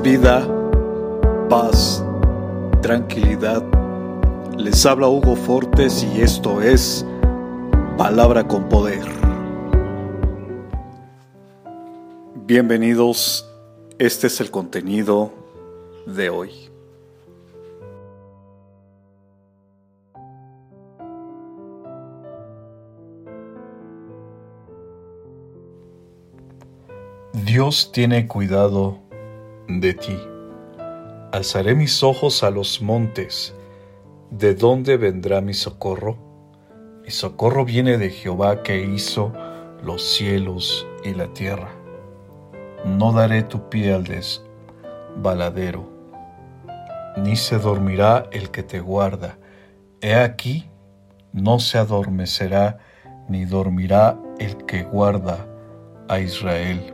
vida, paz, tranquilidad. Les habla Hugo Fortes y esto es Palabra con Poder. Bienvenidos, este es el contenido de hoy. Dios tiene cuidado de ti. Alzaré mis ojos a los montes. ¿De dónde vendrá mi socorro? Mi socorro viene de Jehová que hizo los cielos y la tierra. No daré tu pie al desbaladero, ni se dormirá el que te guarda. He aquí, no se adormecerá, ni dormirá el que guarda a Israel.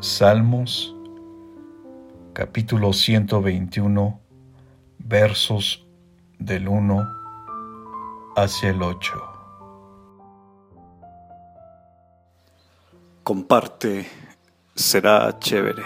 Salmos capítulo 121 versos del 1 hacia el 8. Comparte, será chévere.